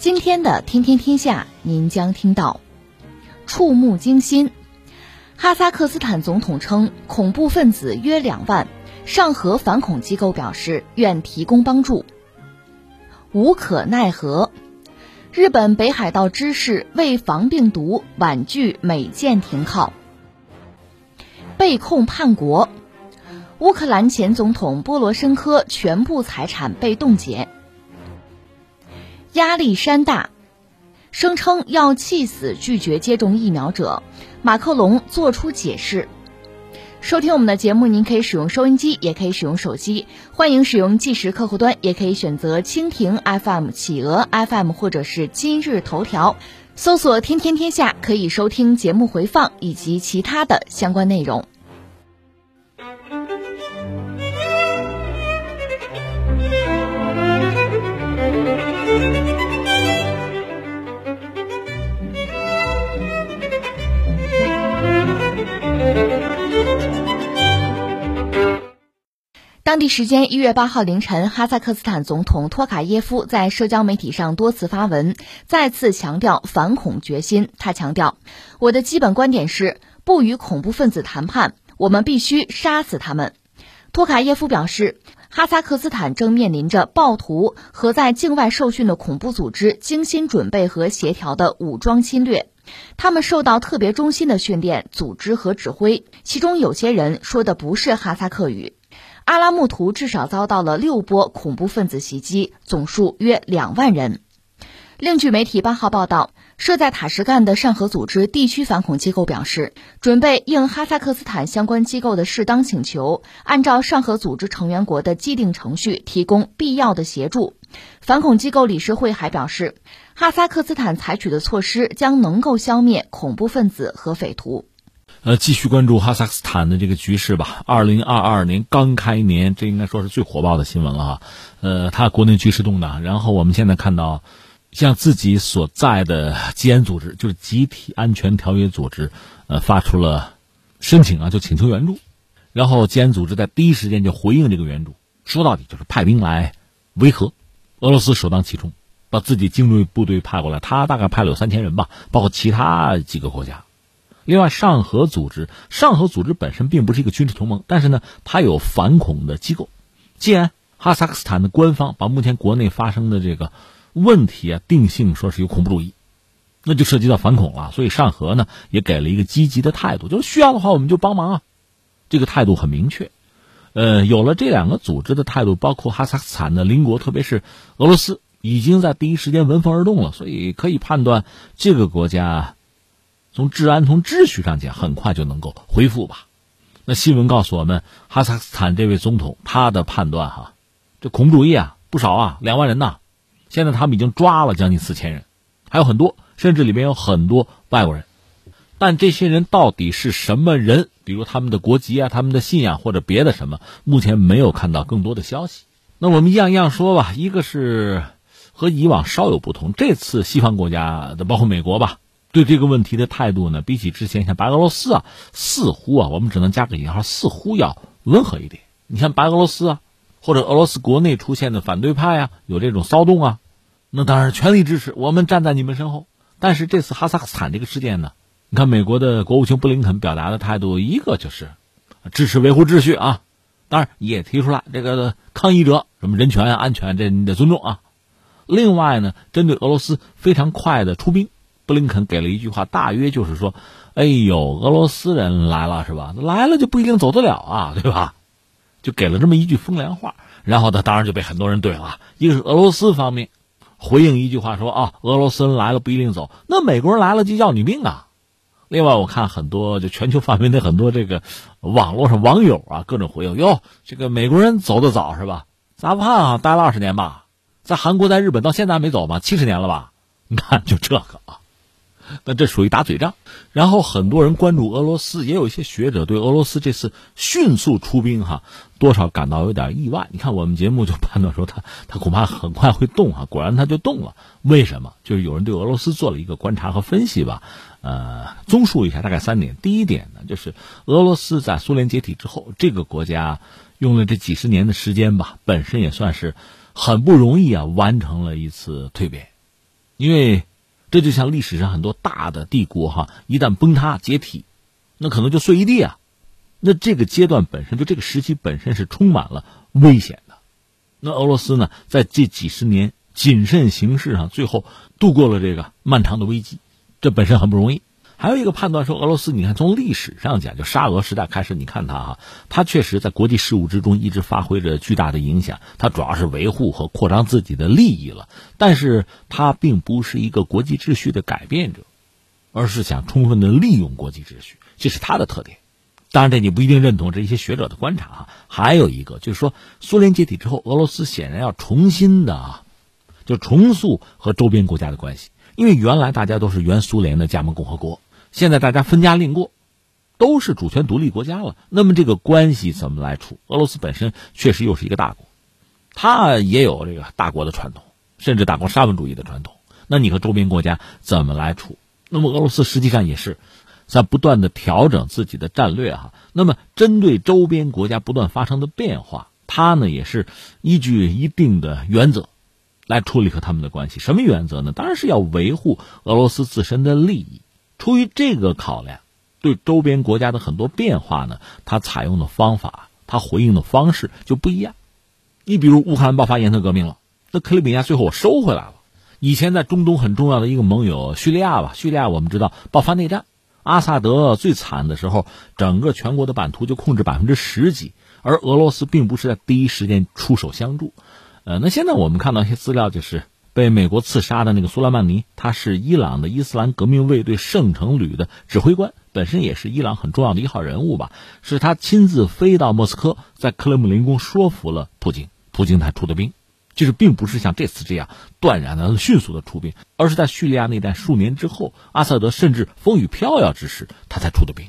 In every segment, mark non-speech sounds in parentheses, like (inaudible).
今天的《天天天下》，您将听到触目惊心：哈萨克斯坦总统称恐怖分子约两万，上合反恐机构表示愿提供帮助。无可奈何，日本北海道知事为防病毒婉拒美舰停靠。被控叛国，乌克兰前总统波罗申科全部财产被冻结。压力山大，声称要气死拒绝接种疫苗者，马克龙作出解释。收听我们的节目，您可以使用收音机，也可以使用手机。欢迎使用即时客户端，也可以选择蜻蜓 FM、企鹅 FM 或者是今日头条，搜索“天天天下”，可以收听节目回放以及其他的相关内容。当地时间一月八号凌晨，哈萨克斯坦总统托卡耶夫在社交媒体上多次发文，再次强调反恐决心。他强调：“我的基本观点是不与恐怖分子谈判，我们必须杀死他们。”托卡耶夫表示，哈萨克斯坦正面临着暴徒和在境外受训的恐怖组织精心准备和协调的武装侵略，他们受到特别中心的训练、组织和指挥，其中有些人说的不是哈萨克语。阿拉木图至少遭到了六波恐怖分子袭击，总数约两万人。另据媒体八号报道，设在塔什干的上合组织地区反恐机构表示，准备应哈萨克斯坦相关机构的适当请求，按照上合组织成员国的既定程序提供必要的协助。反恐机构理事会还表示，哈萨克斯坦采取的措施将能够消灭恐怖分子和匪徒。呃，继续关注哈萨克斯坦的这个局势吧。二零二二年刚开年，这应该说是最火爆的新闻了哈。呃，它国内局势动荡，然后我们现在看到，向自己所在的吉安组织，就是集体安全条约组织，呃，发出了申请啊，就请求援助。然后吉安组织在第一时间就回应这个援助，说到底就是派兵来维和。俄罗斯首当其冲，把自己精锐部队派过来，他大概派了有三千人吧，包括其他几个国家。另外，上合组织，上合组织本身并不是一个军事同盟，但是呢，它有反恐的机构。既然哈萨克斯坦的官方把目前国内发生的这个问题啊定性说是有恐怖主义，那就涉及到反恐了。所以上合呢也给了一个积极的态度，就是需要的话我们就帮忙啊。这个态度很明确。呃，有了这两个组织的态度，包括哈萨克斯坦的邻国，特别是俄罗斯，已经在第一时间闻风而动了。所以可以判断这个国家。从治安、从秩序上讲，很快就能够恢复吧。那新闻告诉我们，哈萨克斯坦这位总统他的判断哈，这恐怖主义啊不少啊，两万人呐，现在他们已经抓了将近四千人，还有很多，甚至里面有很多外国人。但这些人到底是什么人？比如他们的国籍啊、他们的信仰或者别的什么，目前没有看到更多的消息。那我们一样一样说吧，一个是和以往稍有不同，这次西方国家的包括美国吧。对这个问题的态度呢，比起之前像白俄罗斯啊，似乎啊，我们只能加个引号，似乎要温和一点。你像白俄罗斯啊，或者俄罗斯国内出现的反对派啊，有这种骚动啊，那当然全力支持，我们站在你们身后。但是这次哈萨克斯坦这个事件呢，你看美国的国务卿布林肯表达的态度，一个就是支持维护秩序啊，当然也提出来这个抗议者什么人权啊、安全这你得尊重啊。另外呢，针对俄罗斯非常快的出兵。布林肯给了一句话，大约就是说：“哎呦，俄罗斯人来了是吧？来了就不一定走得了啊，对吧？”就给了这么一句风凉话。然后他当然就被很多人怼了。一个是俄罗斯方面回应一句话说：“啊，俄罗斯人来了不一定走，那美国人来了就要你命啊。”另外，我看很多就全球范围内很多这个网络上网友啊，各种回应：“哟，这个美国人走得早是吧？在阿富汗啊待了二十年吧，在韩国、在日本到现在还没走吗？七十年了吧？你看就这个啊。”那这属于打嘴仗。然后很多人关注俄罗斯，也有一些学者对俄罗斯这次迅速出兵哈，多少感到有点意外。你看我们节目就判断说他他恐怕很快会动啊，果然他就动了。为什么？就是有人对俄罗斯做了一个观察和分析吧。呃，综述一下，大概三点。第一点呢，就是俄罗斯在苏联解体之后，这个国家用了这几十年的时间吧，本身也算是很不容易啊，完成了一次蜕变。因为这就像历史上很多大的帝国哈，一旦崩塌解体，那可能就碎一地啊。那这个阶段本身就这个时期本身是充满了危险的。那俄罗斯呢，在这几十年谨慎行事上，最后度过了这个漫长的危机。这本身很不容易。还有一个判断说，俄罗斯，你看从历史上讲，就沙俄时代开始，你看他哈，他确实在国际事务之中一直发挥着巨大的影响。他主要是维护和扩张自己的利益了，但是他并不是一个国际秩序的改变者，而是想充分的利用国际秩序，这是他的特点。当然，这你不一定认同这一些学者的观察哈。还有一个就是说，苏联解体之后，俄罗斯显然要重新的啊，就重塑和周边国家的关系。因为原来大家都是原苏联的加盟共和国，现在大家分家另过，都是主权独立国家了。那么这个关系怎么来处？俄罗斯本身确实又是一个大国，它也有这个大国的传统，甚至大国沙文主义的传统。那你和周边国家怎么来处？那么俄罗斯实际上也是在不断的调整自己的战略哈。那么针对周边国家不断发生的变化，它呢也是依据一定的原则。来处理和他们的关系，什么原则呢？当然是要维护俄罗斯自身的利益。出于这个考量，对周边国家的很多变化呢，他采用的方法，他回应的方式就不一样。你比如乌克兰爆发颜色革命了，那克里米亚最后我收回来了。以前在中东很重要的一个盟友叙利亚吧，叙利亚我们知道爆发内战，阿萨德最惨的时候，整个全国的版图就控制百分之十几，而俄罗斯并不是在第一时间出手相助。呃，那现在我们看到一些资料，就是被美国刺杀的那个苏莱曼尼，他是伊朗的伊斯兰革命卫队圣城旅的指挥官，本身也是伊朗很重要的一号人物吧。是他亲自飞到莫斯科，在克里姆林宫说服了普京，普京才出的兵，就是并不是像这次这样断然的、迅速的出兵，而是在叙利亚内战数年之后，阿萨德甚至风雨飘摇之时，他才出的兵。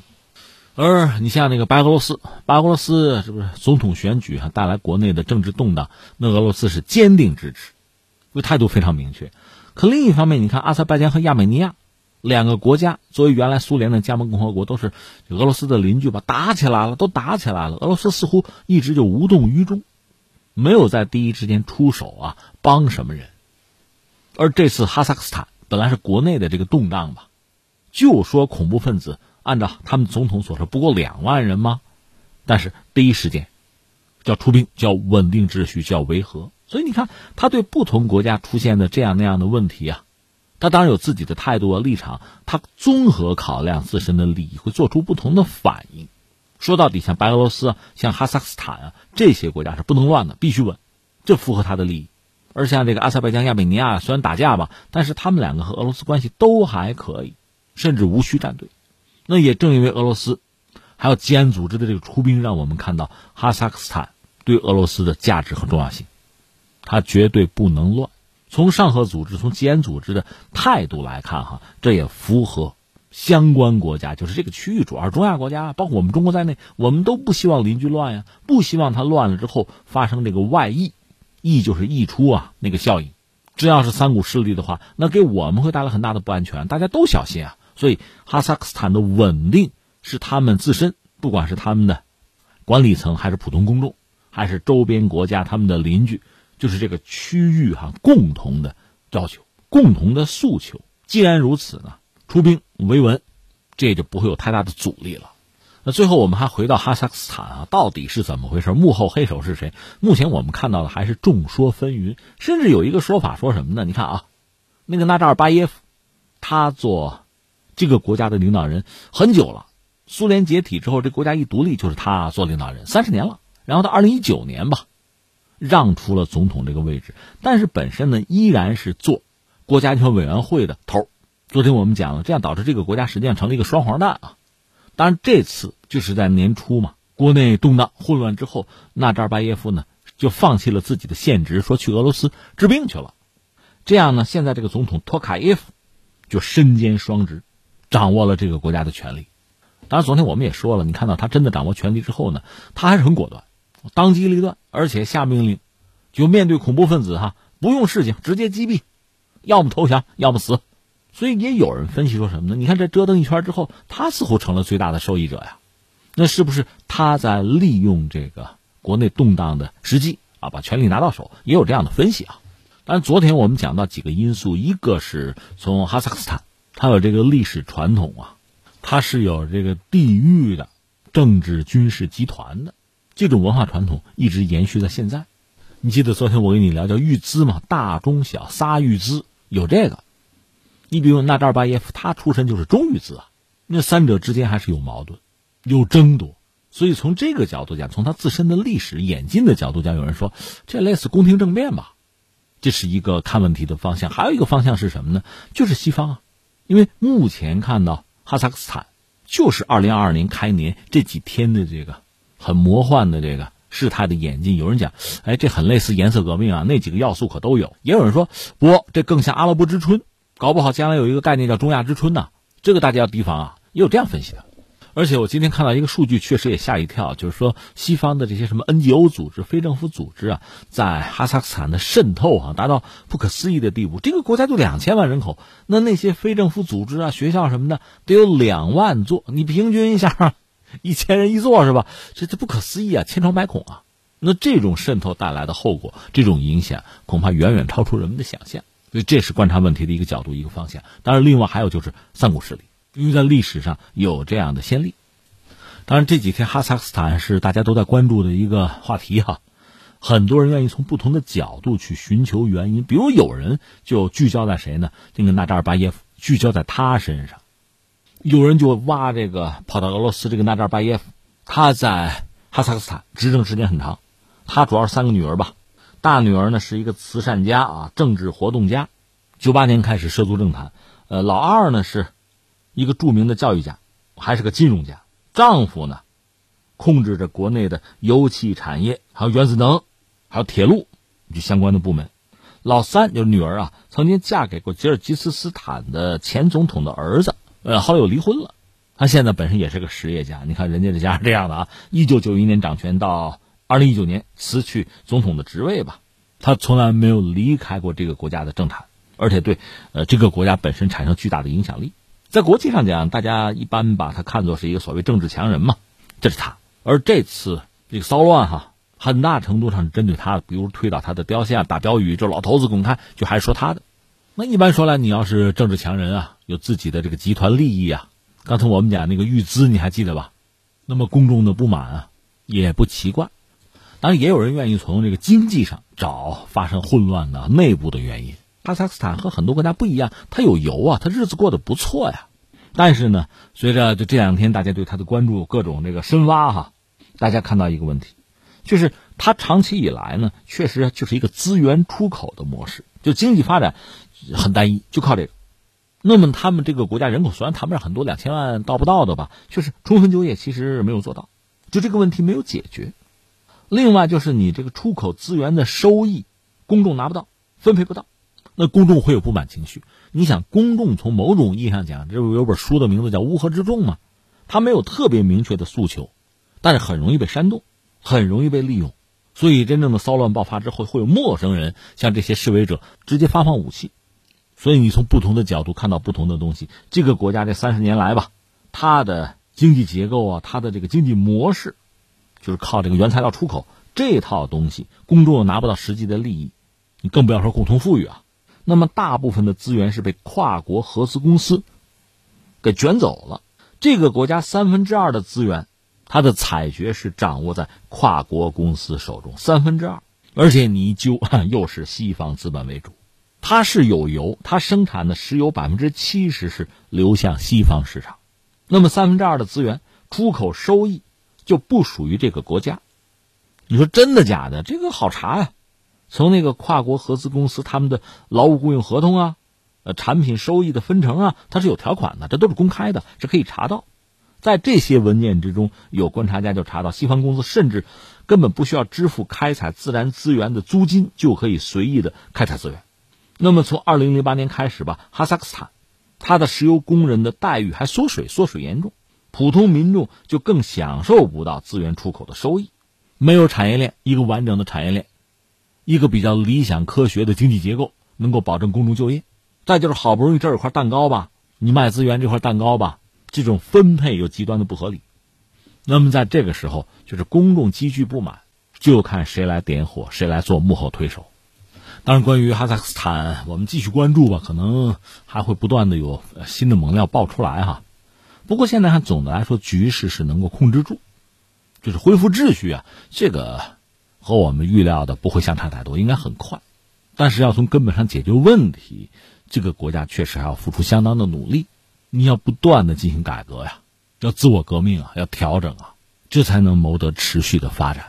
而你像那个白俄罗斯，白俄罗斯是不是总统选举啊带来国内的政治动荡？那俄罗斯是坚定支持，因为态度非常明确。可另一方面，你看阿塞拜疆和亚美尼亚两个国家，作为原来苏联的加盟共和国，都是俄罗斯的邻居吧？打起来了，都打起来了。俄罗斯似乎一直就无动于衷，没有在第一时间出手啊，帮什么人。而这次哈萨克斯坦本来是国内的这个动荡吧，就说恐怖分子。按照他们总统所说，不过两万人吗？但是第一时间叫出兵，叫稳定秩序，叫维和。所以你看，他对不同国家出现的这样那样的问题啊，他当然有自己的态度和立场，他综合考量自身的利益，会做出不同的反应。说到底，像白俄罗斯啊、像哈萨克斯坦啊这些国家是不能乱的，必须稳，这符合他的利益。而像这个阿塞拜疆、亚美尼亚虽然打架吧，但是他们两个和俄罗斯关系都还可以，甚至无需站队。那也正因为俄罗斯，还有吉安组织的这个出兵，让我们看到哈萨克斯坦对俄罗斯的价值和重要性，它绝对不能乱。从上合组织、从吉安组织的态度来看，哈，这也符合相关国家，就是这个区域主要是中亚国家，包括我们中国在内，我们都不希望邻居乱呀，不希望它乱了之后发生这个外溢，溢就是溢出啊那个效应。这要是三股势力的话，那给我们会带来很大的不安全，大家都小心啊。所以，哈萨克斯坦的稳定是他们自身，不管是他们的管理层，还是普通公众，还是周边国家他们的邻居，就是这个区域哈共同的要求、共同的诉求。既然如此呢，出兵维稳，这就不会有太大的阻力了。那最后，我们还回到哈萨克斯坦啊，到底是怎么回事？幕后黑手是谁？目前我们看到的还是众说纷纭，甚至有一个说法说什么呢？你看啊，那个纳扎尔巴耶夫，他做。这个国家的领导人很久了，苏联解体之后，这国家一独立就是他做领导人三十年了。然后到二零一九年吧，让出了总统这个位置，但是本身呢依然是做国家安全委员会的头。昨天我们讲了，这样导致这个国家实际上成了一个双黄蛋啊。当然这次就是在年初嘛，国内动荡混乱之后，纳扎尔巴耶夫呢就放弃了自己的现职，说去俄罗斯治病去了。这样呢，现在这个总统托卡耶夫。就身兼双职，掌握了这个国家的权力。当然，昨天我们也说了，你看到他真的掌握权力之后呢，他还是很果断，当机立断，而且下命令，就面对恐怖分子哈，不用示警，直接击毙，要么投降，要么死。所以也有人分析说什么呢？你看这折腾一圈之后，他似乎成了最大的受益者呀。那是不是他在利用这个国内动荡的时机啊，把权力拿到手？也有这样的分析啊。但昨天我们讲到几个因素，一个是从哈萨克斯坦，它有这个历史传统啊，它是有这个地域的政治军事集团的这种文化传统，一直延续到现在。你记得昨天我跟你聊叫预资嘛，大中小仨预资有这个。你比如纳扎尔巴耶夫，他出身就是中预资啊，那三者之间还是有矛盾。有争夺，所以从这个角度讲，从他自身的历史演进的角度讲，有人说这类似宫廷政变吧，这是一个看问题的方向。还有一个方向是什么呢？就是西方啊，因为目前看到哈萨克斯坦就是二零二二年开年这几天的这个很魔幻的这个事态的演进。有人讲，哎，这很类似颜色革命啊，那几个要素可都有。也有人说，不，这更像阿拉伯之春，搞不好将来有一个概念叫中亚之春呢。这个大家要提防啊。也有这样分析的。而且我今天看到一个数据，确实也吓一跳，就是说西方的这些什么 NGO 组织、非政府组织啊，在哈萨克斯坦的渗透啊，达到不可思议的地步。这个国家就两千万人口，那那些非政府组织啊、学校什么的得有两万座，你平均一下，一千人一座是吧？这这不可思议啊，千疮百孔啊！那这种渗透带来的后果，这种影响恐怕远远超出人们的想象。所以这是观察问题的一个角度、一个方向。当然，另外还有就是三股势力。因为在历史上有这样的先例，当然这几天哈萨克斯坦是大家都在关注的一个话题哈，很多人愿意从不同的角度去寻求原因，比如有人就聚焦在谁呢？这个纳扎尔巴耶夫聚焦在他身上，有人就挖这个跑到俄罗斯这个纳扎尔巴耶夫，他在哈萨克斯坦执政时间很长，他主要是三个女儿吧，大女儿呢是一个慈善家啊，政治活动家，九八年开始涉足政坛，呃，老二呢是。一个著名的教育家，还是个金融家。丈夫呢，控制着国内的油气产业，还有原子能，还有铁路，就相关的部门。老三就是女儿啊，曾经嫁给过吉尔吉斯斯坦的前总统的儿子，呃，后来又离婚了。他现在本身也是个实业家。你看人家这家是这样的啊，一九九一年掌权到二零一九年辞去总统的职位吧，他从来没有离开过这个国家的政坛，而且对呃这个国家本身产生巨大的影响力。在国际上讲，大家一般把他看作是一个所谓政治强人嘛，这是他。而这次这个骚乱哈，很大程度上针对他，比如推倒他的雕像、打标语，这老头子滚开，就还是说他的。那一般说来，你要是政治强人啊，有自己的这个集团利益啊，刚才我们讲那个预资，你还记得吧？那么公众的不满啊，也不奇怪。当然，也有人愿意从这个经济上找发生混乱的内部的原因。哈萨克斯坦和很多国家不一样，它有油啊，它日子过得不错呀。但是呢，随着就这两天大家对它的关注各种这个深挖哈，大家看到一个问题，就是它长期以来呢，确实就是一个资源出口的模式，就经济发展很单一，就靠这个。那么他们这个国家人口虽然谈不上很多，两千万到不到的吧，就是充分就业其实没有做到，就这个问题没有解决。另外就是你这个出口资源的收益，公众拿不到，分配不到。那公众会有不满情绪。你想，公众从某种意义上讲，这不有本书的名字叫《乌合之众》吗？他没有特别明确的诉求，但是很容易被煽动，很容易被利用。所以，真正的骚乱爆发之后，会有陌生人向这些示威者直接发放武器。所以，你从不同的角度看到不同的东西。这个国家这三十年来吧，它的经济结构啊，它的这个经济模式，就是靠这个原材料出口这套东西，公众又拿不到实际的利益，你更不要说共同富裕啊。那么大部分的资源是被跨国合资公司给卷走了。这个国家三分之二的资源，它的采掘是掌握在跨国公司手中，三分之二。而且你就 (laughs) 又是西方资本为主，它是有油，它生产的石油百分之七十是流向西方市场。那么三分之二的资源出口收益就不属于这个国家。你说真的假的？这个好查呀。从那个跨国合资公司他们的劳务雇佣合同啊，呃，产品收益的分成啊，它是有条款的，这都是公开的，是可以查到。在这些文件之中，有观察家就查到，西方公司甚至根本不需要支付开采自然资源的租金，就可以随意的开采资源。那么从二零零八年开始吧，哈萨克斯坦他的石油工人的待遇还缩水，缩水严重，普通民众就更享受不到资源出口的收益。没有产业链，一个完整的产业链，一个比较理想科学的经济结构，能够保证公众就业。再就是好不容易这有块蛋糕吧，你卖资源这块蛋糕吧，这种分配又极端的不合理。那么在这个时候，就是公众积聚不满，就看谁来点火，谁来做幕后推手。当然，关于哈萨克斯坦，我们继续关注吧，可能还会不断的有新的猛料爆出来哈。不过现在看，总的来说，局势是能够控制住，就是恢复秩序啊，这个和我们预料的不会相差太多，应该很快。但是要从根本上解决问题，这个国家确实还要付出相当的努力，你要不断的进行改革呀，要自我革命啊，要调整啊，这才能谋得持续的发展。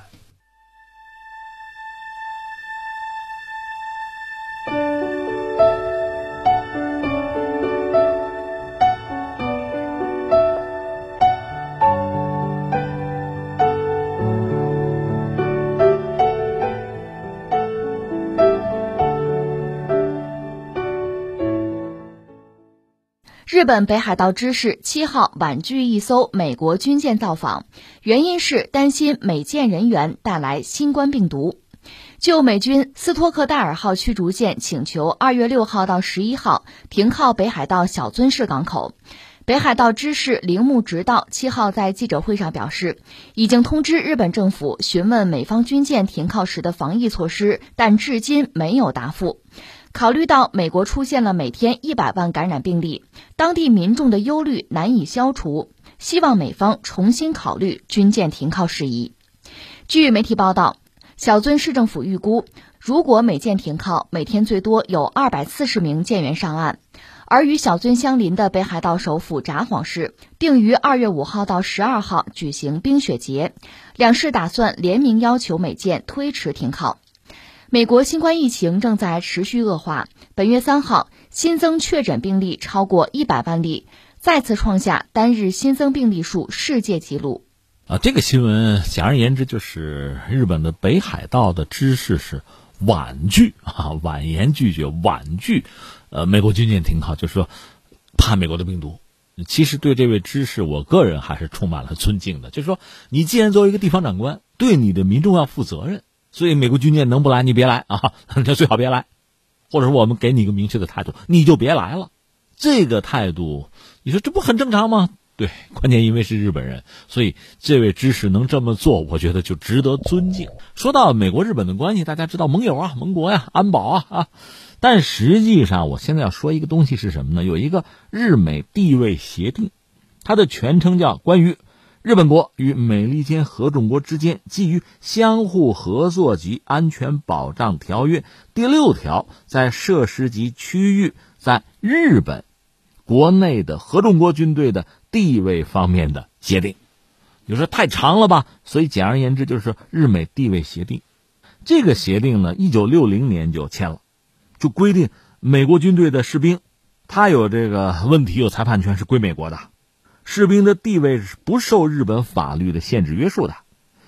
日本北海道知事七号婉拒一艘美国军舰造访，原因是担心美舰人员带来新冠病毒。就美军斯托克戴尔号驱逐舰请求二月六号到十一号停靠北海道小樽市港口，北海道知事铃木直道七号在记者会上表示，已经通知日本政府询问美方军舰停靠时的防疫措施，但至今没有答复。考虑到美国出现了每天一百万感染病例，当地民众的忧虑难以消除，希望美方重新考虑军舰停靠事宜。据媒体报道，小樽市政府预估，如果美舰停靠，每天最多有二百四十名舰员上岸。而与小樽相邻的北海道首府札幌市定于二月五号到十二号举行冰雪节，两市打算联名要求美舰推迟停靠。美国新冠疫情正在持续恶化。本月三号，新增确诊病例超过一百万例，再次创下单日新增病例数世界纪录。啊，这个新闻简而言之就是日本的北海道的知事是婉拒啊，婉言拒绝，婉拒，呃，美国军舰停靠，就是说怕美国的病毒。其实对这位知事，我个人还是充满了尊敬的。就是说，你既然作为一个地方长官，对你的民众要负责任。所以美国军舰能不来你别来啊，(laughs) 那最好别来，或者说我们给你一个明确的态度，你就别来了。这个态度，你说这不很正常吗？对，关键因为是日本人，所以这位知识能这么做，我觉得就值得尊敬。说到美国日本的关系，大家知道盟友啊、盟国呀、安保啊啊，但实际上我现在要说一个东西是什么呢？有一个日美地位协定，它的全称叫关于。日本国与美利坚合众国之间基于相互合作及安全保障条约第六条，在设施及区域在日本国内的合众国军队的地位方面的协定，你说太长了吧？所以简而言之就是日美地位协定。这个协定呢，一九六零年就签了，就规定美国军队的士兵，他有这个问题有裁判权是归美国的。士兵的地位是不受日本法律的限制约束的，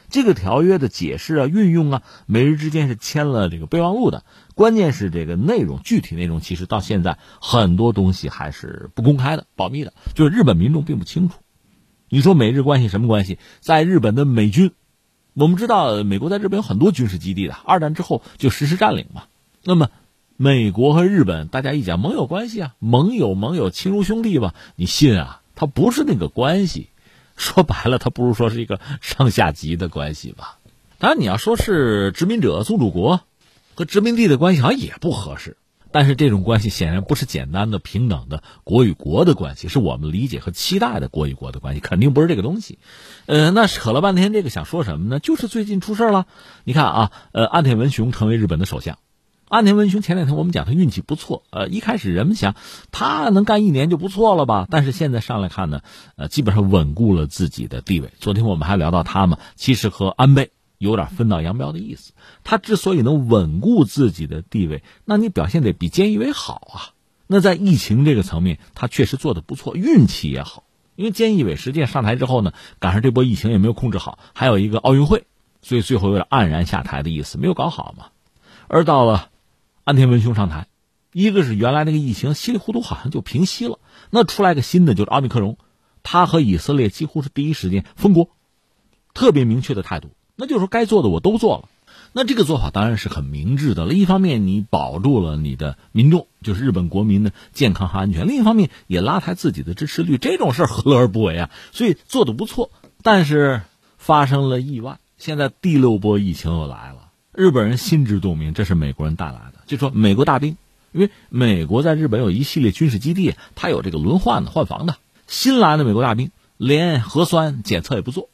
这个条约的解释啊、运用啊，美日之间是签了这个备忘录的。关键是这个内容，具体内容其实到现在很多东西还是不公开的、保密的，就是日本民众并不清楚。你说美日关系什么关系？在日本的美军，我们知道美国在日本有很多军事基地的，二战之后就实施占领嘛。那么，美国和日本大家一讲盟友关系啊，盟友盟友亲如兄弟吧？你信啊？它不是那个关系，(laughs) 说白了，它不如说是一个上下级的关系吧。当然，你要说是殖民者宗主国和殖民地的关系，好像也不合适。但是这种关系显然不是简单的平等的国与国的关系，是我们理解和期待的国与国的关系，肯定不是这个东西。呃，那扯了半天，这个想说什么呢？就是最近出事了。你看啊，呃，岸田文雄成为日本的首相。岸田文雄前两天我们讲他运气不错，呃，一开始人们想他能干一年就不错了吧，但是现在上来看呢，呃，基本上稳固了自己的地位。昨天我们还聊到他嘛，其实和安倍有点分道扬镳的意思。他之所以能稳固自己的地位，那你表现得比菅义伟好啊。那在疫情这个层面，他确实做的不错，运气也好。因为菅义伟实际上上台之后呢，赶上这波疫情也没有控制好，还有一个奥运会，所以最后有点黯然下台的意思，没有搞好嘛。而到了。安田文雄上台，一个是原来那个疫情稀里糊涂好像就平息了，那出来个新的就是奥密克戎，他和以色列几乎是第一时间封国，特别明确的态度，那就是说该做的我都做了。那这个做法当然是很明智的了。一方面，你保住了你的民众，就是日本国民的健康和安全；另一方面，也拉抬自己的支持率。这种事儿何乐而不为啊？所以做的不错。但是发生了意外，现在第六波疫情又来了。日本人心知肚明，这是美国人带来的。就说美国大兵，因为美国在日本有一系列军事基地，他有这个轮换的、换防的。新来的美国大兵连核酸检测也不做。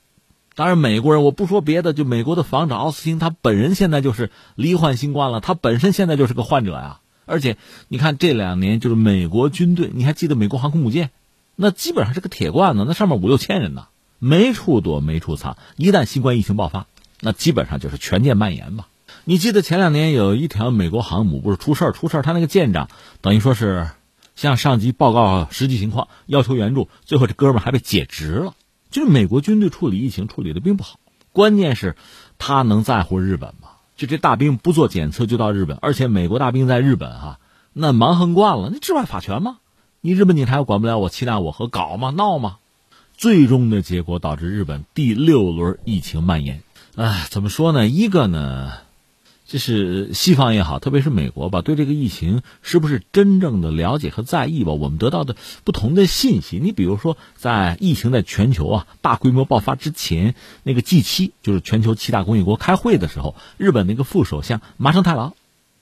当然，美国人我不说别的，就美国的防长奥斯汀，他本人现在就是罹患新冠了，他本身现在就是个患者呀。而且你看这两年，就是美国军队，你还记得美国航空母舰，那基本上是个铁罐子，那上面五六千人呢，没处躲没处藏。一旦新冠疫情爆发，那基本上就是全舰蔓延吧。你记得前两年有一条美国航母不是出事儿，出事儿，他那个舰长等于说是向上级报告实际情况，要求援助，最后这哥们儿还被解职了。就是美国军队处理疫情处理的并不好，关键是，他能在乎日本吗？就这大兵不做检测就到日本，而且美国大兵在日本哈，那蛮横惯了，那治外法权吗？你日本警察又管不了我，欺难我和搞吗？闹吗？最终的结果导致日本第六轮疫情蔓延。哎，怎么说呢？一个呢？就是西方也好，特别是美国吧，对这个疫情是不是真正的了解和在意吧？我们得到的不同的信息，你比如说，在疫情在全球啊大规模爆发之前，那个 G 七就是全球七大工业国开会的时候，日本那个副首相麻生太郎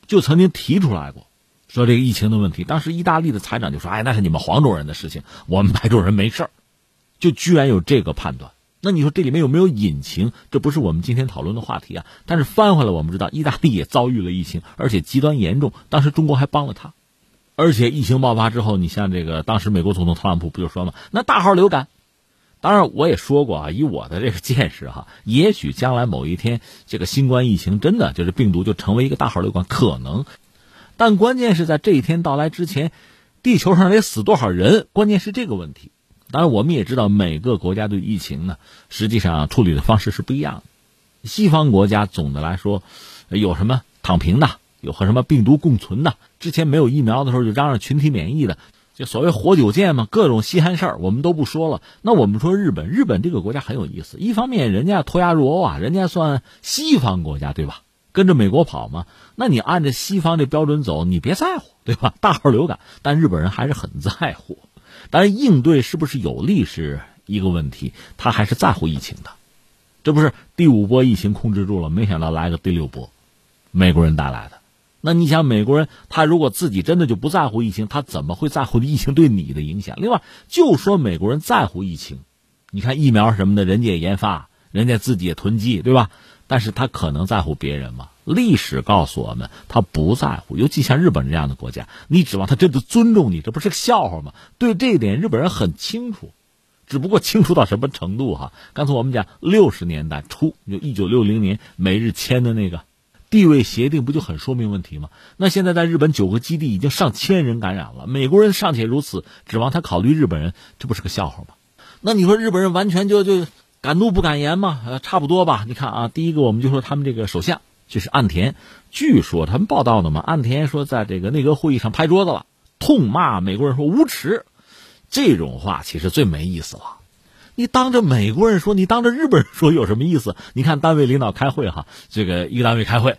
就曾经提出来过，说这个疫情的问题。当时意大利的财长就说：“哎，那是你们黄种人的事情，我们白种人没事儿。”就居然有这个判断。那你说这里面有没有隐情？这不是我们今天讨论的话题啊。但是翻回来，我们知道意大利也遭遇了疫情，而且极端严重。当时中国还帮了他，而且疫情爆发之后，你像这个当时美国总统特朗普不就说嘛，那大号流感。当然我也说过啊，以我的这个见识哈，也许将来某一天这个新冠疫情真的就是病毒就成为一个大号流感，可能。但关键是在这一天到来之前，地球上得死多少人？关键是这个问题。当然，我们也知道每个国家对疫情呢，实际上处理的方式是不一样的。西方国家总的来说，有什么躺平的，有和什么病毒共存的。之前没有疫苗的时候，就嚷嚷群体免疫的，就所谓活久见嘛，各种稀罕事儿我们都不说了。那我们说日本，日本这个国家很有意思。一方面，人家脱亚入欧啊，人家算西方国家对吧？跟着美国跑嘛。那你按着西方这标准走，你别在乎对吧？大号流感，但日本人还是很在乎。当然，应对是不是有利是一个问题，他还是在乎疫情的。这不是第五波疫情控制住了，没想到来个第六波，美国人带来的。那你想，美国人他如果自己真的就不在乎疫情，他怎么会在乎疫情对你的影响？另外，就说美国人在乎疫情，你看疫苗什么的，人家也研发，人家自己也囤积，对吧？但是他可能在乎别人吗？历史告诉我们，他不在乎。尤其像日本这样的国家，你指望他真的尊重你，这不是个笑话吗？对这一点，日本人很清楚，只不过清楚到什么程度哈？刚才我们讲六十年代初，就一九六零年美日签的那个地位协定，不就很说明问题吗？那现在在日本九个基地已经上千人感染了，美国人尚且如此，指望他考虑日本人，这不是个笑话吗？那你说日本人完全就就？敢怒不敢言嘛？呃，差不多吧。你看啊，第一个我们就说他们这个首相就是岸田，据说他们报道的嘛，岸田说在这个内阁会议上拍桌子了，痛骂美国人说无耻，这种话其实最没意思了。你当着美国人说，你当着日本人说有什么意思？你看单位领导开会哈，这个一个单位开会，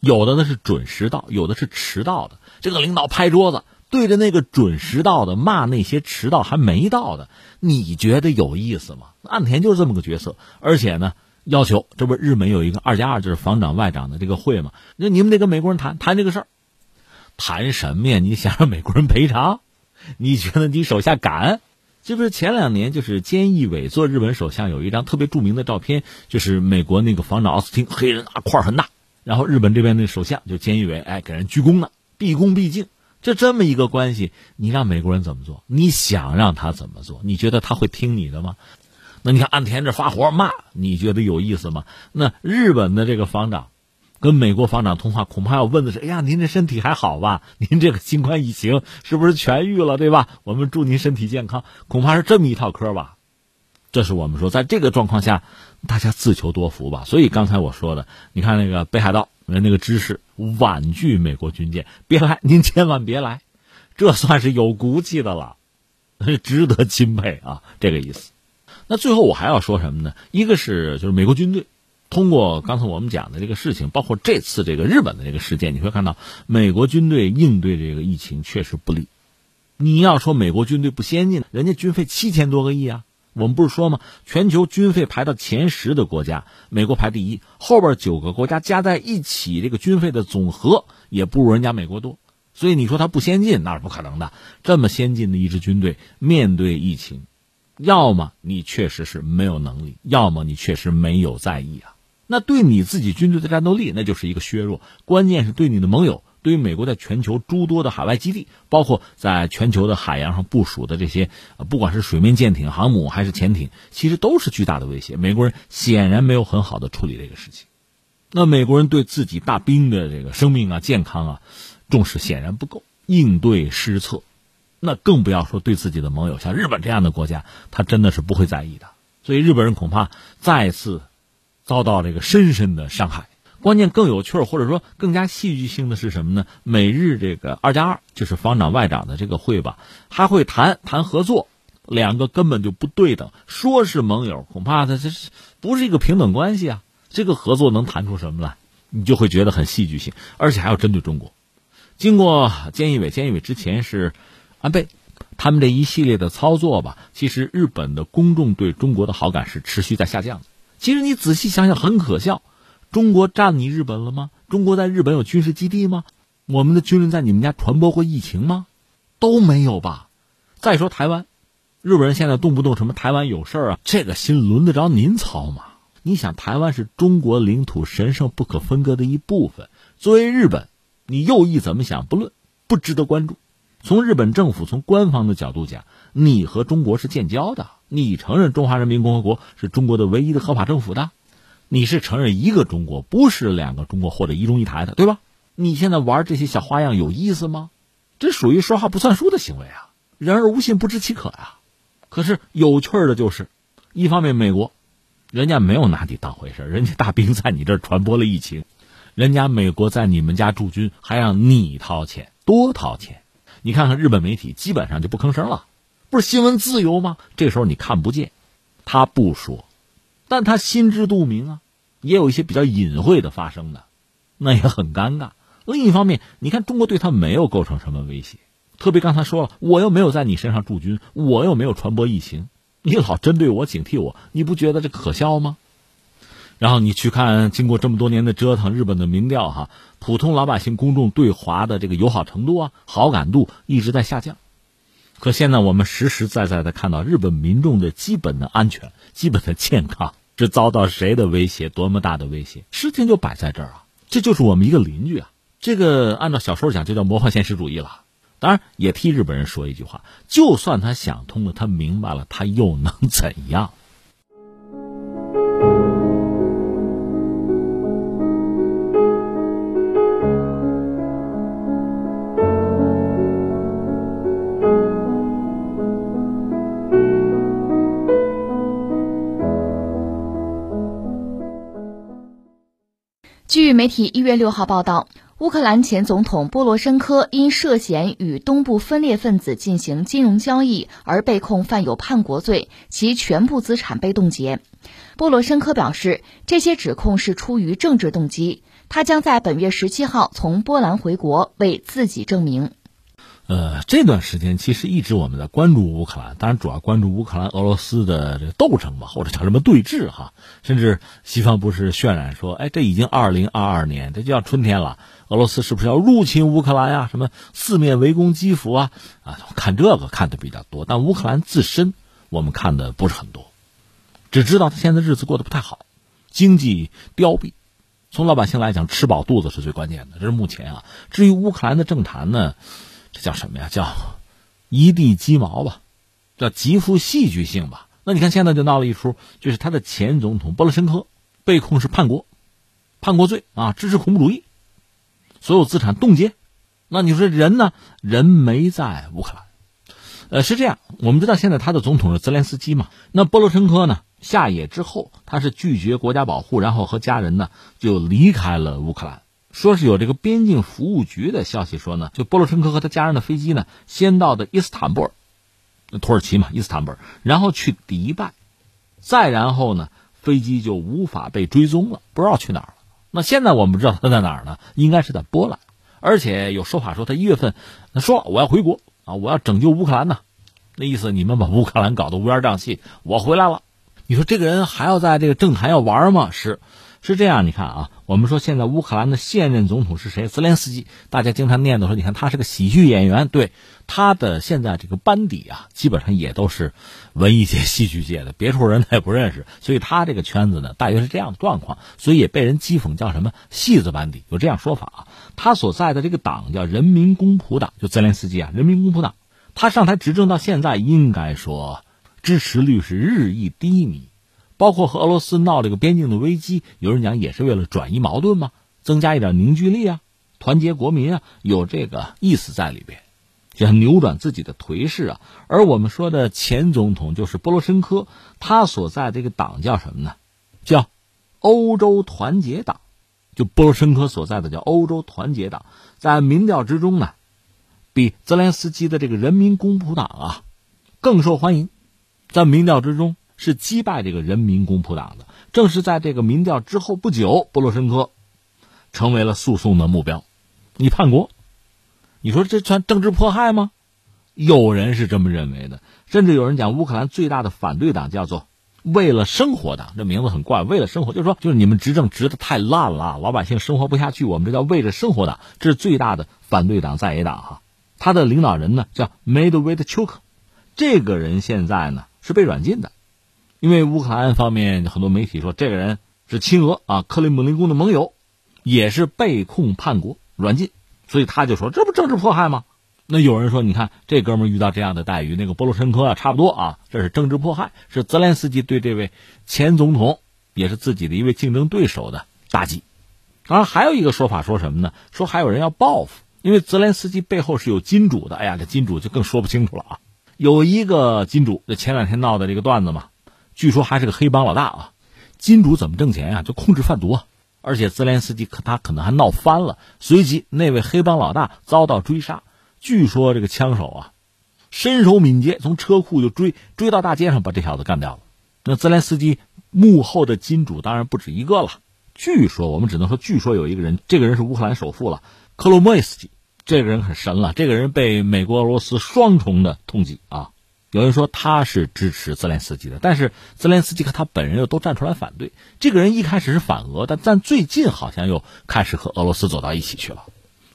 有的呢是准时到，有的是迟到的。这个领导拍桌子。对着那个准时到的骂那些迟到还没到的，你觉得有意思吗？岸田就是这么个角色，而且呢，要求这不是日美有一个二加二就是防长外长的这个会嘛？那你们得跟美国人谈谈这个事儿，谈什么呀？你想让美国人赔偿？你觉得你手下敢？这不是前两年就是菅义伟做日本首相有一张特别著名的照片，就是美国那个防长奥斯汀，黑人啊块很大，然后日本这边那首相就菅义伟，哎给人鞠躬呢，毕恭毕敬。就这么一个关系，你让美国人怎么做？你想让他怎么做？你觉得他会听你的吗？那你看岸田这发火骂，你觉得有意思吗？那日本的这个防长跟美国防长通话，恐怕要问的是：哎呀，您这身体还好吧？(laughs) 您这个新冠疫情是不是痊愈了？对吧？我们祝您身体健康。恐怕是这么一套嗑吧。这是我们说，在这个状况下，大家自求多福吧。所以刚才我说的，你看那个北海道那个知识。婉拒美国军舰，别来，您千万别来，这算是有骨气的了，(laughs) 值得钦佩啊，这个意思。那最后我还要说什么呢？一个是就是美国军队通过刚才我们讲的这个事情，包括这次这个日本的这个事件，你会看到美国军队应对这个疫情确实不利。你要说美国军队不先进，人家军费七千多个亿啊！我们不是说吗？全球军费排到前十的国家，美国排第一，后边九个国家加在一起，这个军费的总和也不如人家美国多。所以你说它不先进，那是不可能的。这么先进的一支军队，面对疫情，要么你确实是没有能力，要么你确实没有在意啊。那对你自己军队的战斗力，那就是一个削弱。关键是对你的盟友。对于美国在全球诸多的海外基地，包括在全球的海洋上部署的这些，不管是水面舰艇、航母还是潜艇，其实都是巨大的威胁。美国人显然没有很好的处理这个事情。那美国人对自己大兵的这个生命啊、健康啊重视显然不够，应对失策。那更不要说对自己的盟友，像日本这样的国家，他真的是不会在意的。所以日本人恐怕再次遭到这个深深的伤害。关键更有趣儿，或者说更加戏剧性的是什么呢？美日这个二加二，就是防长外长的这个会吧，还会谈谈合作，两个根本就不对等。说是盟友，恐怕他这是不是一个平等关系啊？这个合作能谈出什么来？你就会觉得很戏剧性，而且还要针对中国。经过菅义伟，菅义伟之前是安倍，他们这一系列的操作吧，其实日本的公众对中国的好感是持续在下降的。其实你仔细想想，很可笑。中国占你日本了吗？中国在日本有军事基地吗？我们的军人在你们家传播过疫情吗？都没有吧。再说台湾，日本人现在动不动什么台湾有事儿啊，这个心轮得着您操吗？你想，台湾是中国领土神圣不可分割的一部分。作为日本，你右翼怎么想不论，不值得关注。从日本政府从官方的角度讲，你和中国是建交的，你承认中华人民共和国是中国的唯一的合法政府的。你是承认一个中国，不是两个中国或者一中一台的，对吧？你现在玩这些小花样有意思吗？这属于说话不算数的行为啊！人而无信，不知其可呀。可是有趣的就是，一方面美国，人家没有拿你当回事人家大兵在你这儿传播了疫情，人家美国在你们家驻军，还让你掏钱，多掏钱。你看看日本媒体，基本上就不吭声了，不是新闻自由吗？这时候你看不见，他不说。但他心知肚明啊，也有一些比较隐晦的发生的，那也很尴尬。另一方面，你看中国对他没有构成什么威胁，特别刚才说了，我又没有在你身上驻军，我又没有传播疫情，你老针对我、警惕我，你不觉得这可笑吗？然后你去看，经过这么多年的折腾，日本的民调哈，普通老百姓公众对华的这个友好程度啊、好感度一直在下降。可现在我们实实在在的看到，日本民众的基本的安全、基本的健康。是遭到谁的威胁？多么大的威胁？事情就摆在这儿啊！这就是我们一个邻居啊！这个按照小说讲，就叫魔幻现实主义了。当然，也替日本人说一句话：就算他想通了，他明白了，他又能怎样？据媒体一月六号报道，乌克兰前总统波罗申科因涉嫌与东部分裂分子进行金融交易而被控犯有叛国罪，其全部资产被冻结。波罗申科表示，这些指控是出于政治动机，他将在本月十七号从波兰回国为自己证明。呃，这段时间其实一直我们在关注乌克兰，当然主要关注乌克兰俄罗斯的这个斗争吧，或者叫什么对峙哈。甚至西方不是渲染说，哎，这已经二零二二年，这就要春天了，俄罗斯是不是要入侵乌克兰呀？什么四面围攻基辅啊？啊，看这个看的比较多，但乌克兰自身我们看的不是很多，只知道他现在日子过得不太好，经济凋敝，从老百姓来讲，吃饱肚子是最关键的，这是目前啊。至于乌克兰的政坛呢？这叫什么呀？叫一地鸡毛吧，叫极富戏剧性吧。那你看现在就闹了一出，就是他的前总统波罗申科被控是叛国、叛国罪啊，支持恐怖主义，所有资产冻结。那你说人呢？人没在乌克兰。呃，是这样，我们知道现在他的总统是泽连斯基嘛。那波罗申科呢？下野之后，他是拒绝国家保护，然后和家人呢就离开了乌克兰。说是有这个边境服务局的消息说呢，就波罗申科和他家人的飞机呢，先到的伊斯坦布尔，土耳其嘛，伊斯坦布尔，然后去迪拜，再然后呢，飞机就无法被追踪了，不知道去哪儿了。那现在我们知道他在哪儿呢？应该是在波兰，而且有说法说他一月份说我要回国啊，我要拯救乌克兰呢，那意思你们把乌克兰搞得乌烟瘴气，我回来了。你说这个人还要在这个政坛要玩吗？是。是这样，你看啊，我们说现在乌克兰的现任总统是谁？泽连斯基，大家经常念叨说，你看他是个喜剧演员，对他的现在这个班底啊，基本上也都是文艺界、戏剧界的，别处人他也不认识，所以他这个圈子呢，大约是这样的状况，所以也被人讥讽叫什么“戏子班底”，有这样说法啊。他所在的这个党叫人民公仆党，就泽连斯基啊，人民公仆党，他上台执政到现在，应该说支持率是日益低迷。包括和俄罗斯闹这个边境的危机，有人讲也是为了转移矛盾嘛，增加一点凝聚力啊，团结国民啊，有这个意思在里边，想扭转自己的颓势啊。而我们说的前总统就是波罗申科，他所在这个党叫什么呢？叫欧洲团结党，就波罗申科所在的叫欧洲团结党，在民调之中呢，比泽连斯基的这个人民公仆党啊更受欢迎，在民调之中。是击败这个人民公仆党的，正是在这个民调之后不久，波罗申科成为了诉讼的目标。你叛国，你说这算政治迫害吗？有人是这么认为的，甚至有人讲乌克兰最大的反对党叫做“为了生活党”，这名字很怪。为了生活，就是说，就是你们执政执的太烂了，老百姓生活不下去，我们这叫为了生活党，这是最大的反对党在野党哈。他的领导人呢叫梅德韦特丘克，这个人现在呢是被软禁的。因为乌克兰方面很多媒体说这个人是亲俄啊，克里姆林宫的盟友，也是被控叛国软禁，所以他就说这不政治迫害吗？那有人说，你看这哥们遇到这样的待遇，那个波罗申科啊差不多啊，这是政治迫害，是泽连斯基对这位前总统也是自己的一位竞争对手的打击。当然还有一个说法说什么呢？说还有人要报复，因为泽连斯基背后是有金主的。哎呀，这金主就更说不清楚了啊。有一个金主，就前两天闹的这个段子嘛。据说还是个黑帮老大啊，金主怎么挣钱啊？就控制贩毒啊！而且泽连斯基可他可能还闹翻了，随即那位黑帮老大遭到追杀。据说这个枪手啊，身手敏捷，从车库就追追到大街上，把这小子干掉了。那泽连斯基幕后的金主当然不止一个了。据说我们只能说，据说有一个人，这个人是乌克兰首富了，克洛莫伊斯基。这个人很神了，这个人被美国、俄罗斯双重的通缉啊。有人说他是支持泽连斯基的，但是泽连斯基和他本人又都站出来反对。这个人一开始是反俄，但但最近好像又开始和俄罗斯走到一起去了，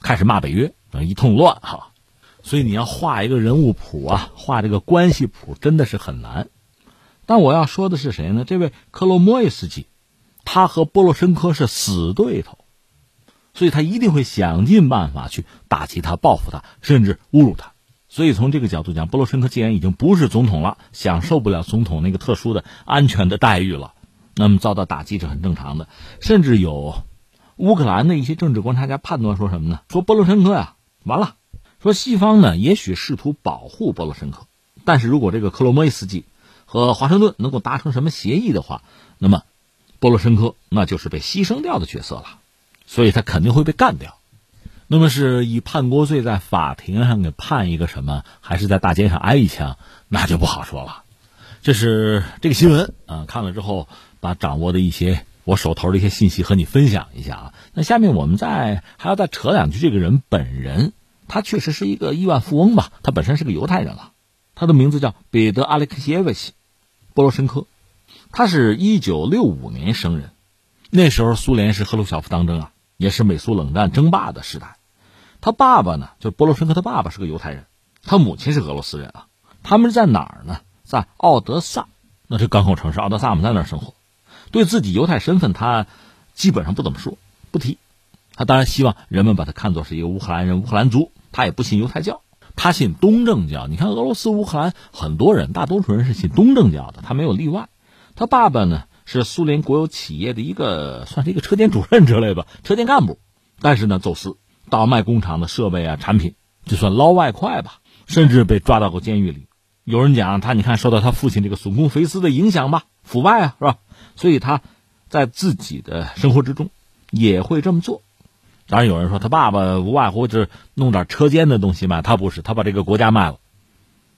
开始骂北约，一通乱哈。所以你要画一个人物谱啊，画这个关系谱真的是很难。但我要说的是谁呢？这位克罗莫伊斯基，他和波罗申科是死对头，所以他一定会想尽办法去打击他、报复他，甚至侮辱他。所以从这个角度讲，波罗申科既然已经不是总统了，享受不了总统那个特殊的安全的待遇了，那么遭到打击是很正常的。甚至有乌克兰的一些政治观察家判断说什么呢？说波罗申科呀，完了。说西方呢，也许试图保护波罗申科，但是如果这个克罗莫伊斯基和华盛顿能够达成什么协议的话，那么波罗申科那就是被牺牲掉的角色了，所以他肯定会被干掉。那么是以叛国罪在法庭上给判一个什么，还是在大街上挨一枪，那就不好说了。这是这个新闻啊，看了之后把掌握的一些我手头的一些信息和你分享一下啊。那下面我们再还要再扯两句，这个人本人他确实是一个亿万富翁吧？他本身是个犹太人了，他的名字叫彼得·阿列克谢耶维奇·波罗申科，他是一九六五年生人，那时候苏联是赫鲁晓夫当政啊，也是美苏冷战争霸的时代。他爸爸呢，就波罗申科，他爸爸是个犹太人，他母亲是俄罗斯人啊。他们是在哪儿呢？在奥德萨，那是港口城市奥德萨，我们在那儿生活。对自己犹太身份，他基本上不怎么说，不提。他当然希望人们把他看作是一个乌克兰人、乌克兰族。他也不信犹太教，他信东正教。你看，俄罗斯、乌克兰很多人，大多数人是信东正教的，他没有例外。他爸爸呢，是苏联国有企业的一个，算是一个车间主任之类吧，车间干部。但是呢，走私。倒卖工厂的设备啊产品，就算捞外快吧，甚至被抓到过监狱里。有人讲他，你看受到他父亲这个损公肥私的影响吧，腐败啊，是吧？所以他在自己的生活之中也会这么做。当然有人说他爸爸无外乎就是弄点车间的东西卖，他不是，他把这个国家卖了。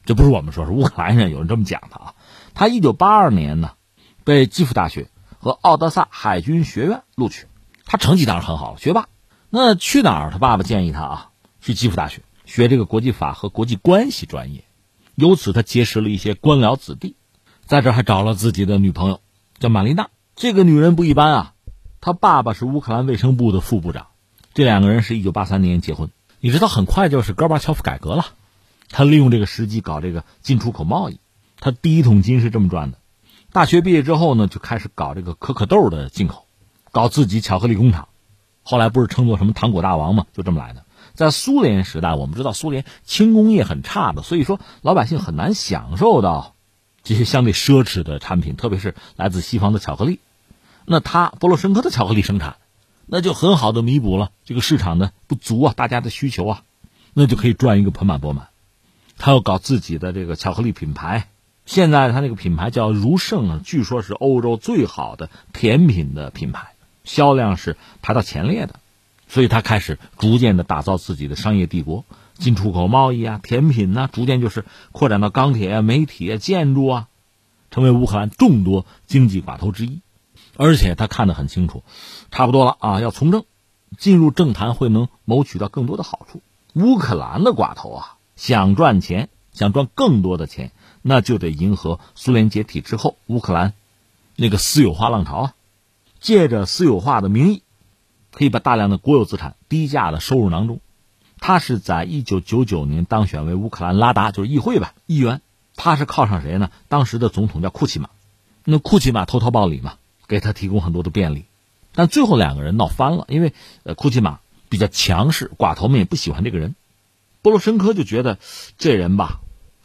这不是我们说，是乌克兰人有人这么讲的啊。他一九八二年呢，被基辅大学和奥德萨海军学院录取，他成绩当然很好，学霸。那去哪儿？他爸爸建议他啊，去基辅大学学这个国际法和国际关系专业。由此，他结识了一些官僚子弟，在这还找了自己的女朋友，叫玛丽娜。这个女人不一般啊，她爸爸是乌克兰卫生部的副部长。这两个人是一九八三年结婚。你知道，很快就是戈巴乔夫改革了。他利用这个时机搞这个进出口贸易，他第一桶金是这么赚的。大学毕业之后呢，就开始搞这个可可豆的进口，搞自己巧克力工厂。后来不是称作什么糖果大王嘛，就这么来的。在苏联时代，我们知道苏联轻工业很差的，所以说老百姓很难享受到这些相对奢侈的产品，特别是来自西方的巧克力。那他波罗申科的巧克力生产，那就很好的弥补了这个市场的不足啊，大家的需求啊，那就可以赚一个盆满钵满。他要搞自己的这个巧克力品牌，现在他那个品牌叫如盛，据说是欧洲最好的甜品的品牌，销量是排到前列的，所以他开始逐渐的打造自己的商业帝国，进出口贸易啊，甜品呐，逐渐就是扩展到钢铁啊、媒体啊、建筑啊，成为乌克兰众多经济寡头之一，而且他看得很清楚，差不多了啊，要从政，进入政坛会能谋取到更多的好处。乌克兰的寡头啊。想赚钱，想赚更多的钱，那就得迎合苏联解体之后乌克兰那个私有化浪潮啊，借着私有化的名义，可以把大量的国有资产低价的收入囊中。他是在一九九九年当选为乌克兰拉达，就是议会吧议员。他是靠上谁呢？当时的总统叫库奇马，那库奇马投桃报李嘛，给他提供很多的便利。但最后两个人闹翻了，因为呃库奇马比较强势，寡头们也不喜欢这个人。波罗申科就觉得这人吧，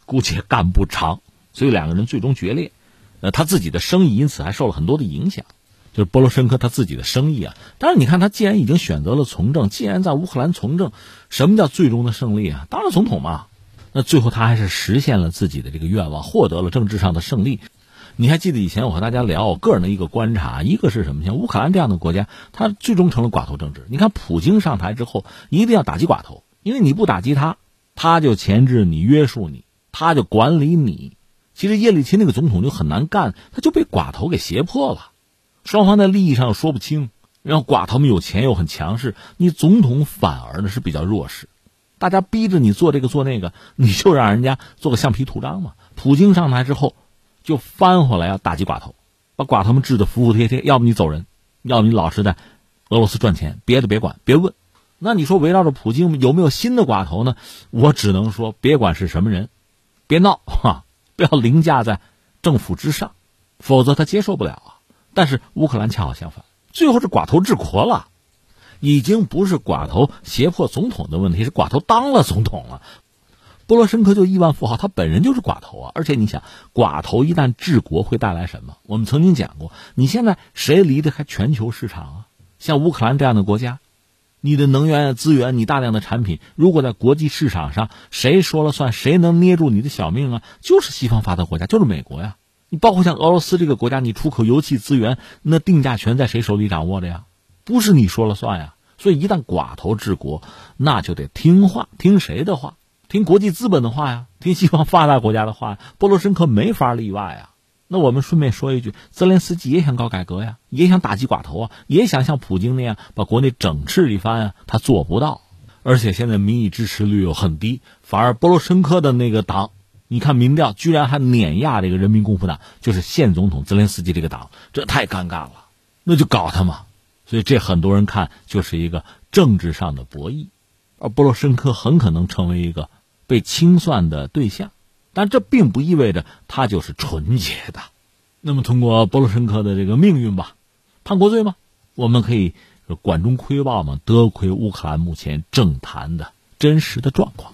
估计干不长，所以两个人最终决裂。呃，他自己的生意因此还受了很多的影响，就是波罗申科他自己的生意啊。但是你看，他既然已经选择了从政，既然在乌克兰从政，什么叫最终的胜利啊？当然总统嘛。那最后他还是实现了自己的这个愿望，获得了政治上的胜利。你还记得以前我和大家聊，我个人的一个观察，一个是什么？像乌克兰这样的国家，它最终成了寡头政治。你看普京上台之后，一定要打击寡头。因为你不打击他，他就钳制你、约束你，他就管理你。其实叶利钦那个总统就很难干，他就被寡头给胁迫了。双方在利益上又说不清，然后寡头们有钱又很强势，你总统反而呢是比较弱势。大家逼着你做这个做那个，你就让人家做个橡皮图章嘛。普京上台之后，就翻回来要打击寡头，把寡头们治得服服帖帖。要不你走人，要不你老实在俄罗斯赚钱，别的别管，别问。那你说围绕着普京有没有新的寡头呢？我只能说，别管是什么人，别闹哈，不要凌驾在政府之上，否则他接受不了啊。但是乌克兰恰好相反，最后是寡头治国了，已经不是寡头胁迫总统的问题，是寡头当了总统了。波罗申科就亿万富豪，他本人就是寡头啊。而且你想，寡头一旦治国会带来什么？我们曾经讲过，你现在谁离得开全球市场啊？像乌克兰这样的国家。你的能源资源，你大量的产品，如果在国际市场上谁说了算，谁能捏住你的小命啊？就是西方发达国家，就是美国呀。你包括像俄罗斯这个国家，你出口油气资源，那定价权在谁手里掌握的呀？不是你说了算呀。所以一旦寡头治国，那就得听话，听谁的话？听国际资本的话呀，听西方发达国家的话。波罗申科没法例外啊。那我们顺便说一句，泽连斯基也想搞改革呀，也想打击寡头啊，也想像普京那样把国内整治一番啊，他做不到，而且现在民意支持率又很低，反而波罗申科的那个党，你看民调居然还碾压这个人民共和党，就是现总统泽连斯基这个党，这太尴尬了，那就搞他嘛，所以这很多人看就是一个政治上的博弈，而波罗申科很可能成为一个被清算的对象。但这并不意味着他就是纯洁的。那么，通过波罗申科的这个命运吧，叛国罪吗？我们可以管中窥豹嘛，得窥乌克兰目前政坛的真实的状况。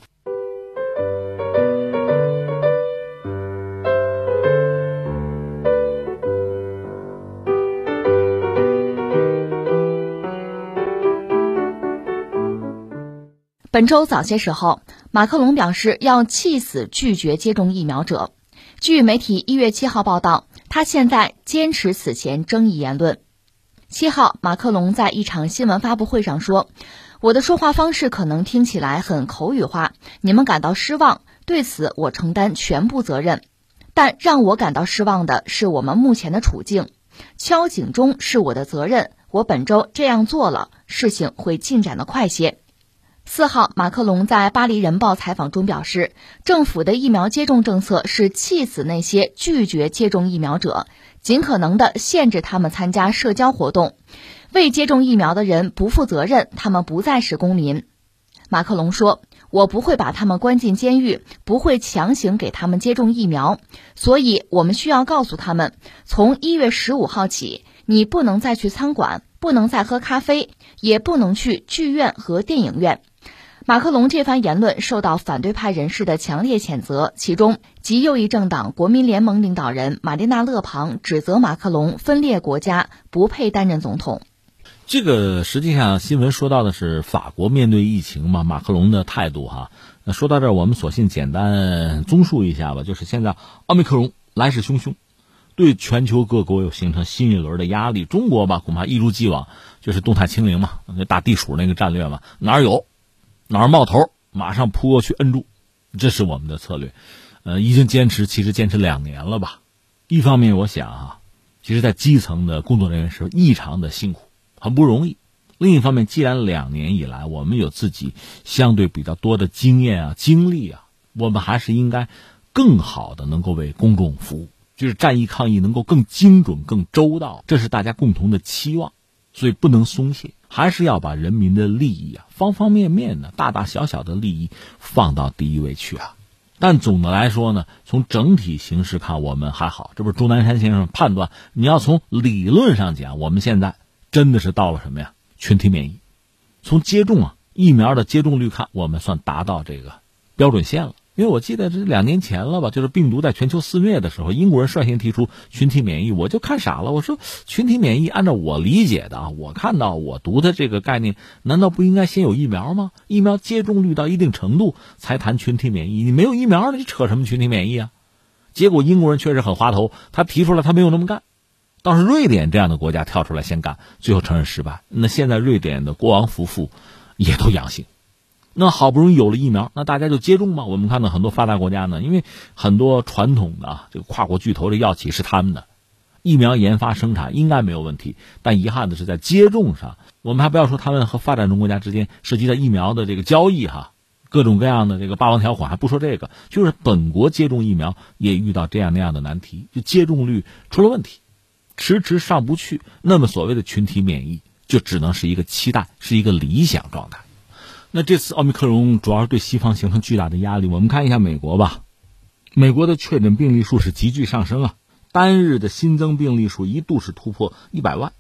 本周早些时候，马克龙表示要气死拒绝接种疫苗者。据媒体一月七号报道，他现在坚持此前争议言论。七号，马克龙在一场新闻发布会上说：“我的说话方式可能听起来很口语化，你们感到失望，对此我承担全部责任。但让我感到失望的是我们目前的处境。敲警钟是我的责任，我本周这样做了，事情会进展的快些。”四号，马克龙在《巴黎人报》采访中表示，政府的疫苗接种政策是气死那些拒绝接种疫苗者，尽可能的限制他们参加社交活动。未接种疫苗的人不负责任，他们不再是公民。马克龙说：“我不会把他们关进监狱，不会强行给他们接种疫苗。所以，我们需要告诉他们，从一月十五号起，你不能再去餐馆，不能再喝咖啡，也不能去剧院和电影院。”马克龙这番言论受到反对派人士的强烈谴责，其中极右翼政党国民联盟领导人玛丽娜·勒庞指责马克龙分裂国家，不配担任总统。这个实际上新闻说到的是法国面对疫情嘛，马克龙的态度哈。那说到这，我们索性简单综述一下吧，就是现在奥密克戎来势汹汹，对全球各国又形成新一轮的压力。中国吧，恐怕一如既往就是动态清零嘛，那大地鼠那个战略嘛，哪有？哪儿冒头，马上扑过去摁住，这是我们的策略。呃，已经坚持，其实坚持两年了吧。一方面，我想啊，其实，在基层的工作人员是异常的辛苦，很不容易。另一方面，既然两年以来我们有自己相对比较多的经验啊、经历啊，我们还是应该更好的能够为公众服务，就是战役抗疫能够更精准、更周到，这是大家共同的期望，所以不能松懈。还是要把人民的利益啊，方方面面的、大大小小的利益放到第一位去啊。但总的来说呢，从整体形势看，我们还好。这不是钟南山先生判断，你要从理论上讲，我们现在真的是到了什么呀？群体免疫。从接种啊疫苗的接种率看，我们算达到这个标准线了。因为我记得这两年前了吧，就是病毒在全球肆虐的时候，英国人率先提出群体免疫，我就看傻了。我说群体免疫，按照我理解的啊，我看到我读的这个概念，难道不应该先有疫苗吗？疫苗接种率到一定程度才谈群体免疫，你没有疫苗，你扯什么群体免疫啊？结果英国人确实很滑头，他提出来他没有那么干，倒是瑞典这样的国家跳出来先干，最后承认失败。那现在瑞典的国王夫妇也都阳性。那好不容易有了疫苗，那大家就接种嘛。我们看到很多发达国家呢，因为很多传统的这个跨国巨头的药企是他们的，疫苗研发生产应该没有问题。但遗憾的是，在接种上，我们还不要说他们和发展中国家之间涉及到疫苗的这个交易哈，各种各样的这个霸王条款，还不说这个，就是本国接种疫苗也遇到这样那样的难题，就接种率出了问题，迟迟上不去。那么所谓的群体免疫，就只能是一个期待，是一个理想状态。那这次奥密克戎主要是对西方形成巨大的压力。我们看一下美国吧，美国的确诊病例数是急剧上升啊，单日的新增病例数一度是突破一百万。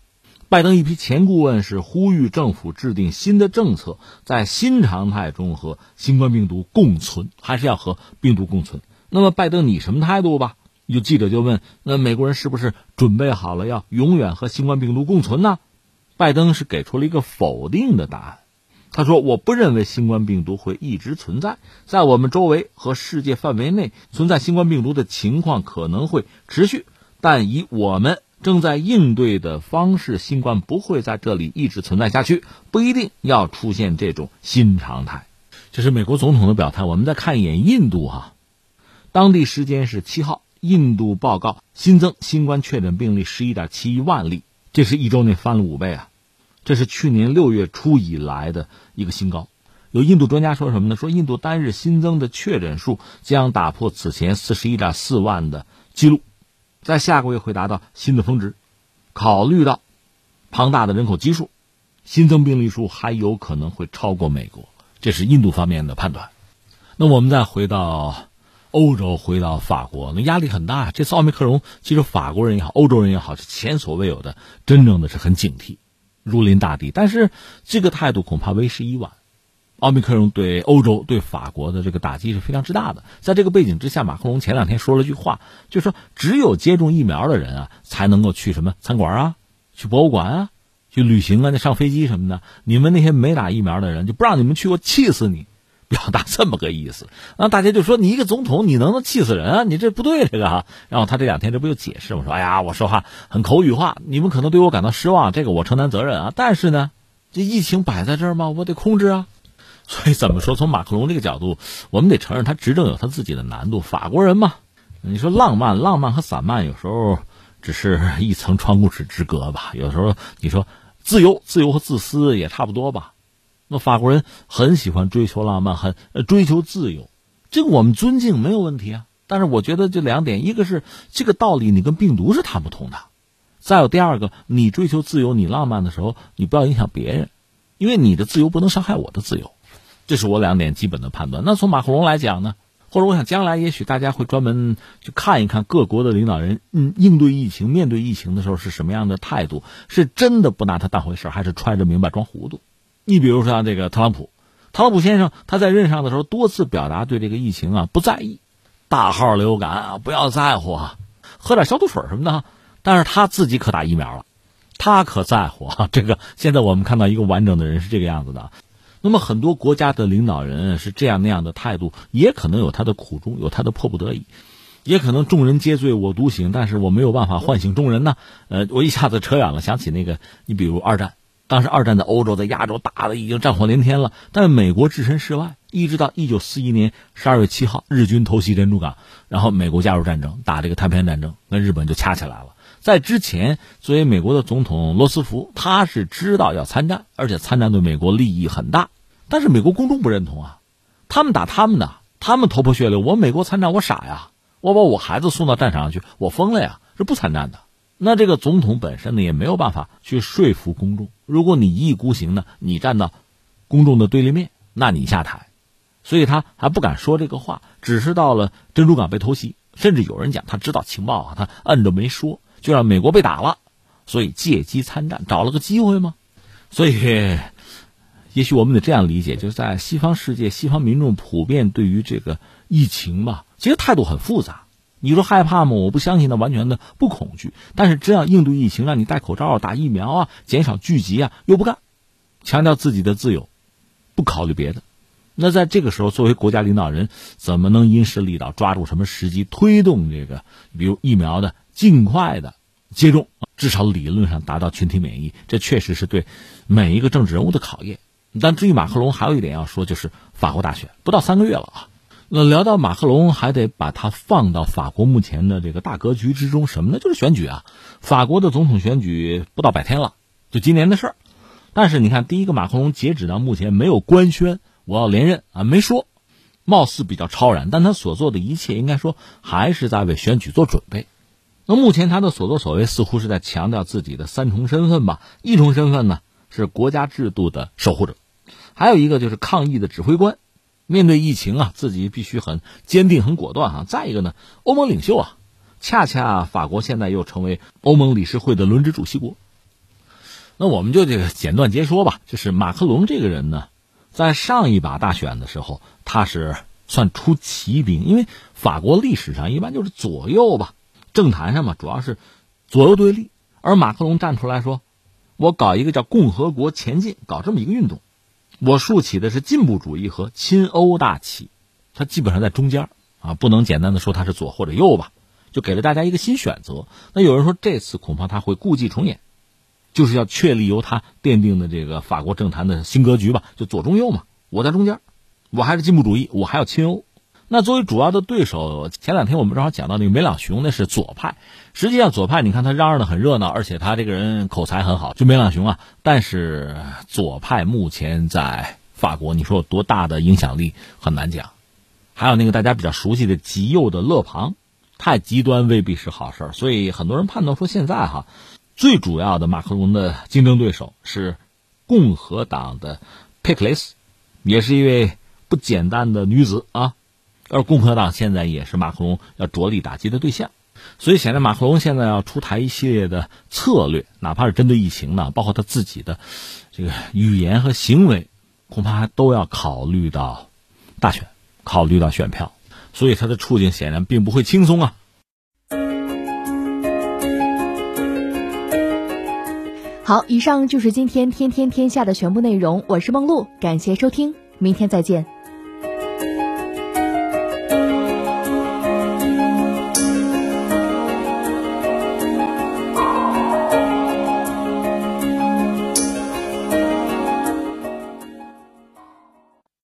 拜登一批前顾问是呼吁政府制定新的政策，在新常态中和新冠病毒共存，还是要和病毒共存。那么拜登你什么态度吧？有记者就问：那美国人是不是准备好了要永远和新冠病毒共存呢？拜登是给出了一个否定的答案。他说：“我不认为新冠病毒会一直存在，在我们周围和世界范围内存在新冠病毒的情况可能会持续，但以我们正在应对的方式，新冠不会在这里一直存在下去，不一定要出现这种新常态。”这是美国总统的表态。我们再看一眼印度哈，当地时间是七号，印度报告新增新冠确诊病例十一点七一万例，这是一周内翻了五倍啊。这是去年六月初以来的一个新高。有印度专家说什么呢？说印度单日新增的确诊数将打破此前四十一点四万的记录，在下个月会达到新的峰值。考虑到庞大的人口基数，新增病例数还有可能会超过美国。这是印度方面的判断。那我们再回到欧洲，回到法国，那压力很大。这次奥密克戎，其实法国人也好，欧洲人也好，是前所未有的，真正的是很警惕。如临大敌，但是这个态度恐怕为时已晚。奥密克戎对欧洲、对法国的这个打击是非常之大的。在这个背景之下，马克龙前两天说了句话，就说只有接种疫苗的人啊，才能够去什么餐馆啊、去博物馆啊、去旅行啊、那上飞机什么的。你们那些没打疫苗的人，就不让你们去，我气死你！表达这么个意思。那大家就说你一个总统，你能不能气死人啊？你这不对这个啊。然后他这两天这不就解释吗？说哎呀，我说话很口语化，你们可能对我感到失望，这个我承担责任啊。但是呢，这疫情摆在这儿嘛，我得控制啊。(laughs) 所以怎么说？从马克龙这个角度，我们得承认他执政有他自己的难度。法国人嘛，你说浪漫，浪漫和散漫有时候只是一层窗户纸之隔吧。有时候你说自由，自由和自私也差不多吧。那法国人很喜欢追求浪漫，很追求自由，这个我们尊敬没有问题啊。但是我觉得这两点，一个是这个道理你跟病毒是谈不通的，再有第二个，你追求自由、你浪漫的时候，你不要影响别人，因为你的自由不能伤害我的自由。这是我两点基本的判断。那从马克龙来讲呢，或者我想将来也许大家会专门去看一看各国的领导人，嗯，应对疫情、面对疫情的时候是什么样的态度，是真的不拿他当回事，还是揣着明白装糊涂？你比如说像这个特朗普，特朗普先生他在任上的时候多次表达对这个疫情啊不在意，大号流感啊不要在乎啊，喝点消毒水什么的。但是他自己可打疫苗了，他可在乎啊。这个现在我们看到一个完整的人是这个样子的。那么很多国家的领导人是这样那样的态度，也可能有他的苦衷，有他的迫不得已，也可能众人皆醉我独醒，但是我没有办法唤醒众人呢。呃，我一下子扯远了，想起那个，你比如二战，当时二战在欧洲，在亚洲打的已经战火连天了，但美国置身事外，一直到一九四一年十二月七号，日军偷袭珍珠港，然后美国加入战争，打这个太平洋战争，跟日本就掐起来了。在之前，作为美国的总统罗斯福，他是知道要参战，而且参战对美国利益很大。但是美国公众不认同啊，他们打他们的，他们头破血流。我美国参战，我傻呀？我把我孩子送到战场上去，我疯了呀？是不参战的。那这个总统本身呢，也没有办法去说服公众。如果你一意孤行呢，你站到公众的对立面，那你下台。所以他还不敢说这个话，只是到了珍珠港被偷袭，甚至有人讲他知道情报啊，他摁着没说。就让美国被打了，所以借机参战，找了个机会吗？所以，也许我们得这样理解：就是在西方世界，西方民众普遍对于这个疫情吧，其实态度很复杂。你说害怕吗？我不相信他完全的不恐惧，但是这样应对疫情，让你戴口罩、打疫苗啊，减少聚集啊，又不干，强调自己的自由，不考虑别的。那在这个时候，作为国家领导人，怎么能因势利导，抓住什么时机推动这个，比如疫苗的？尽快的接种，至少理论上达到群体免疫，这确实是对每一个政治人物的考验。但至于马克龙，还有一点要说，就是法国大选不到三个月了啊。那聊到马克龙，还得把它放到法国目前的这个大格局之中，什么呢？就是选举啊。法国的总统选举不到百天了，就今年的事儿。但是你看，第一个马克龙截止到目前没有官宣我要连任啊，没说，貌似比较超然，但他所做的一切，应该说还是在为选举做准备。那目前他的所作所为似乎是在强调自己的三重身份吧？一重身份呢是国家制度的守护者，还有一个就是抗疫的指挥官。面对疫情啊，自己必须很坚定、很果断啊。再一个呢，欧盟领袖啊，恰恰法国现在又成为欧盟理事会的轮值主席国。那我们就这个简短截说吧，就是马克龙这个人呢，在上一把大选的时候，他是算出奇兵，因为法国历史上一般就是左右吧。政坛上嘛，主要是左右对立，而马克龙站出来说：“我搞一个叫共和国前进，搞这么一个运动，我竖起的是进步主义和亲欧大旗。”他基本上在中间啊，不能简单的说他是左或者右吧，就给了大家一个新选择。那有人说这次恐怕他会故伎重演，就是要确立由他奠定的这个法国政坛的新格局吧，就左中右嘛。我在中间，我还是进步主义，我还要亲欧。那作为主要的对手，前两天我们正好讲到那个梅朗雄，那是左派。实际上，左派你看他嚷嚷的很热闹，而且他这个人口才很好，就梅朗雄啊。但是左派目前在法国，你说有多大的影响力很难讲。还有那个大家比较熟悉的极右的勒庞，太极端未必是好事所以很多人判断说，现在哈最主要的马克龙的竞争对手是共和党的佩克雷斯，也是一位不简单的女子啊。而共和党现在也是马克龙要着力打击的对象，所以显然马克龙现在要出台一系列的策略，哪怕是针对疫情呢，包括他自己的这个语言和行为，恐怕都要考虑到大选，考虑到选票，所以他的处境显然并不会轻松啊。好，以上就是今天天天天下的全部内容，我是梦露，感谢收听，明天再见。